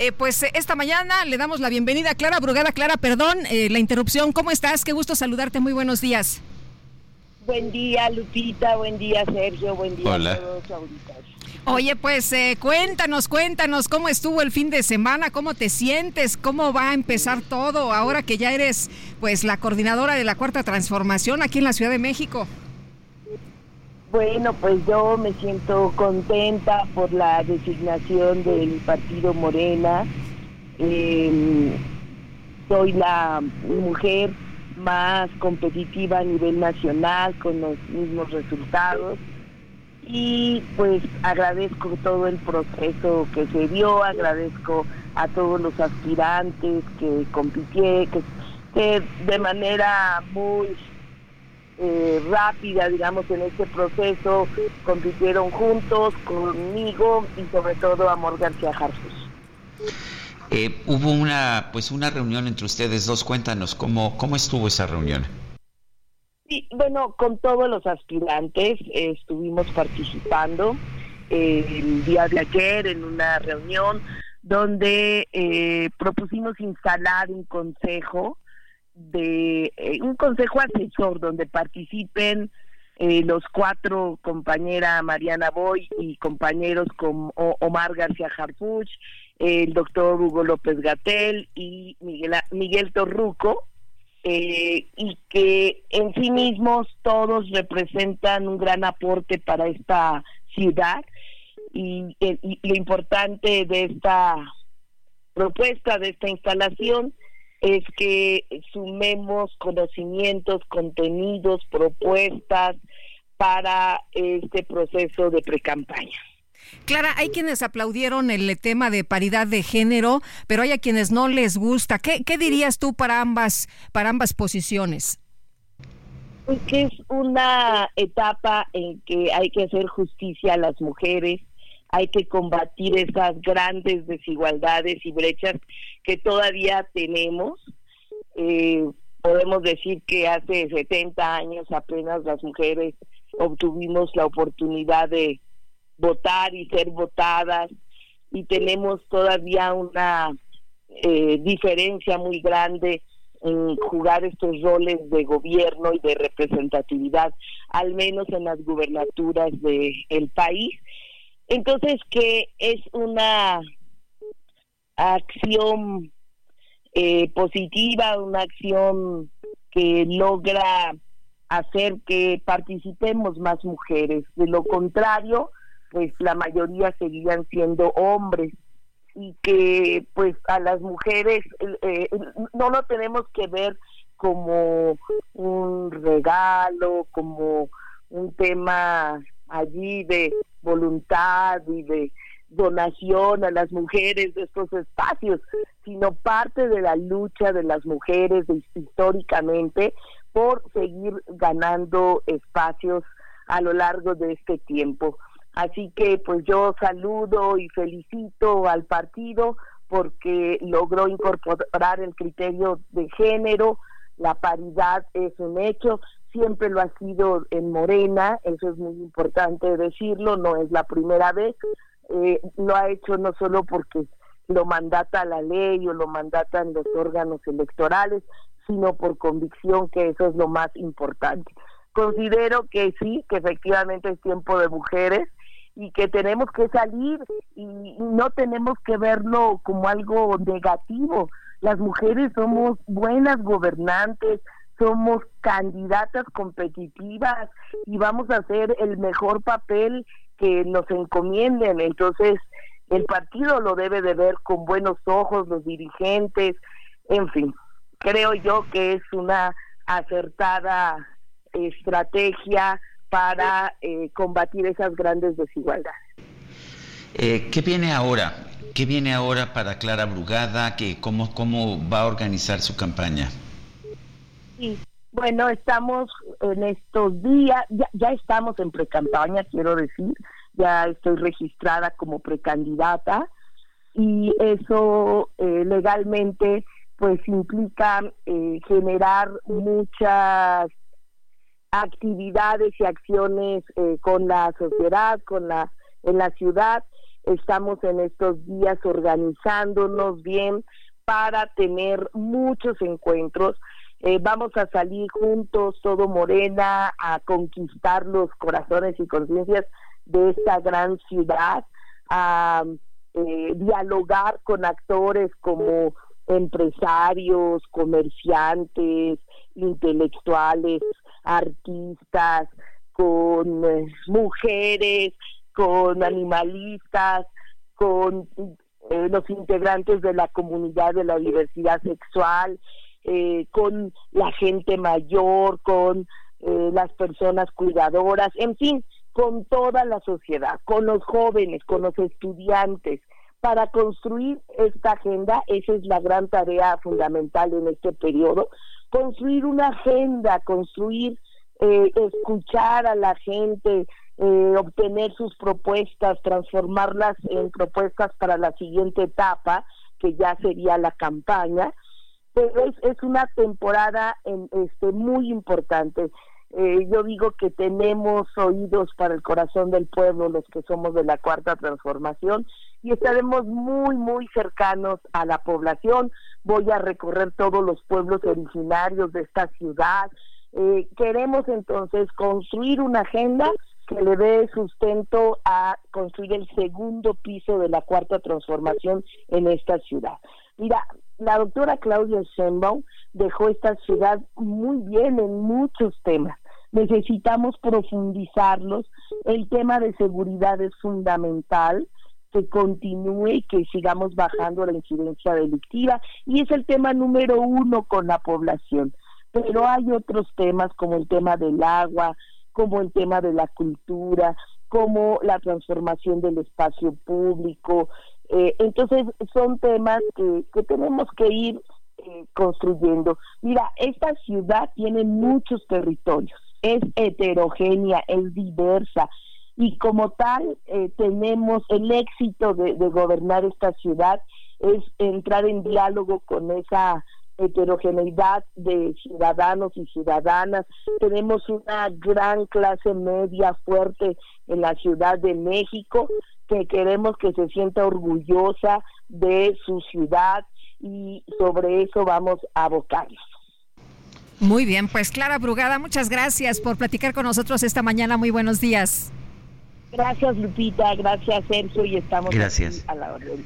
Eh, pues eh, esta mañana le damos la bienvenida a Clara Brugada. Clara, perdón eh, la interrupción. ¿Cómo estás? Qué gusto saludarte. Muy buenos días. Buen día, Lupita. Buen día, Sergio. Buen día Hola. a todos ahorita. Oye, pues eh, cuéntanos, cuéntanos cómo estuvo el fin de semana, cómo te sientes, cómo va a empezar todo ahora que ya eres pues la coordinadora de la Cuarta Transformación aquí en la Ciudad de México. Bueno, pues yo me siento contenta por la designación del partido Morena. Eh, soy la mujer más competitiva a nivel nacional con los mismos resultados y pues agradezco todo el proceso que se dio, agradezco a todos los aspirantes que compitieron, que de manera muy eh, rápida, digamos, en este proceso, compitieron juntos conmigo y sobre todo Amor García Jarfus. Eh, hubo una, pues una reunión entre ustedes dos. Cuéntanos cómo, cómo estuvo esa reunión. Sí, bueno, con todos los aspirantes eh, estuvimos participando eh, el día de ayer en una reunión donde eh, propusimos instalar un consejo de eh, un consejo asesor donde participen eh, los cuatro compañera Mariana Boy y compañeros como Omar García Harfuch, el doctor Hugo López Gatel y Miguel, Miguel Torruco, eh, y que en sí mismos todos representan un gran aporte para esta ciudad y, eh, y lo importante de esta propuesta, de esta instalación, es que sumemos conocimientos, contenidos, propuestas para este proceso de precampaña. Clara, hay quienes aplaudieron el tema de paridad de género, pero hay a quienes no les gusta. ¿Qué, qué dirías tú para ambas, para ambas posiciones? Pues que es una etapa en que hay que hacer justicia a las mujeres, hay que combatir esas grandes desigualdades y brechas que todavía tenemos. Eh, podemos decir que hace 70 años apenas las mujeres obtuvimos la oportunidad de votar y ser votadas y tenemos todavía una eh, diferencia muy grande en jugar estos roles de gobierno y de representatividad, al menos en las gubernaturas del el país. Entonces, que es una acción eh, positiva, una acción que logra hacer que participemos más mujeres. De lo contrario, pues la mayoría seguían siendo hombres y que pues a las mujeres eh, no lo tenemos que ver como un regalo, como un tema allí de voluntad y de donación a las mujeres de estos espacios, sino parte de la lucha de las mujeres históricamente por seguir ganando espacios a lo largo de este tiempo. Así que pues yo saludo y felicito al partido porque logró incorporar el criterio de género, la paridad es un hecho, siempre lo ha sido en Morena, eso es muy importante decirlo, no es la primera vez, eh, lo ha hecho no solo porque lo mandata la ley o lo mandatan los órganos electorales, sino por convicción que eso es lo más importante. Considero que sí, que efectivamente es tiempo de mujeres y que tenemos que salir y no tenemos que verlo como algo negativo. Las mujeres somos buenas gobernantes, somos candidatas competitivas y vamos a hacer el mejor papel que nos encomienden. Entonces, el partido lo debe de ver con buenos ojos, los dirigentes, en fin, creo yo que es una acertada estrategia para eh, combatir esas grandes desigualdades. Eh, ¿Qué viene ahora? ¿Qué viene ahora para Clara Brugada? ¿Qué, cómo, ¿Cómo va a organizar su campaña? Sí, bueno, estamos en estos días, ya, ya estamos en precampaña, quiero decir, ya estoy registrada como precandidata y eso eh, legalmente pues implica eh, generar muchas actividades y acciones eh, con la sociedad, con la en la ciudad. Estamos en estos días organizándonos bien para tener muchos encuentros. Eh, vamos a salir juntos, todo Morena, a conquistar los corazones y conciencias de esta gran ciudad, a eh, dialogar con actores como empresarios, comerciantes, intelectuales, artistas, con eh, mujeres, con animalistas, con eh, los integrantes de la comunidad de la diversidad sexual, eh, con la gente mayor, con las personas cuidadoras, en fin, con toda la sociedad, con los jóvenes, con los estudiantes, para construir esta agenda, esa es la gran tarea fundamental en este periodo, construir una agenda, construir, eh, escuchar a la gente, eh, obtener sus propuestas, transformarlas en propuestas para la siguiente etapa, que ya sería la campaña. Es una temporada en, este, muy importante. Eh, yo digo que tenemos oídos para el corazón del pueblo, los que somos de la cuarta transformación, y estaremos muy, muy cercanos a la población. Voy a recorrer todos los pueblos originarios de esta ciudad. Eh, queremos entonces construir una agenda que le dé sustento a construir el segundo piso de la cuarta transformación en esta ciudad. Mira, la doctora Claudia Sheinbaum dejó esta ciudad muy bien en muchos temas. Necesitamos profundizarlos. El tema de seguridad es fundamental que continúe y que sigamos bajando la incidencia delictiva y es el tema número uno con la población. Pero hay otros temas como el tema del agua, como el tema de la cultura, como la transformación del espacio público. Eh, entonces son temas que, que tenemos que ir eh, construyendo. Mira, esta ciudad tiene muchos territorios, es heterogénea, es diversa y como tal eh, tenemos el éxito de, gobernar esta ciudad es entrar en diálogo con esa heterogeneidad de ciudadanos y ciudadanas. Tenemos una gran clase media fuerte en la Ciudad de México que queremos que se sienta orgullosa de su ciudad y sobre eso vamos a abocarnos. Muy bien, pues Clara Brugada, muchas gracias por platicar con nosotros esta mañana. Muy buenos días. Gracias Lupita, gracias Sergio y estamos gracias. a la orden.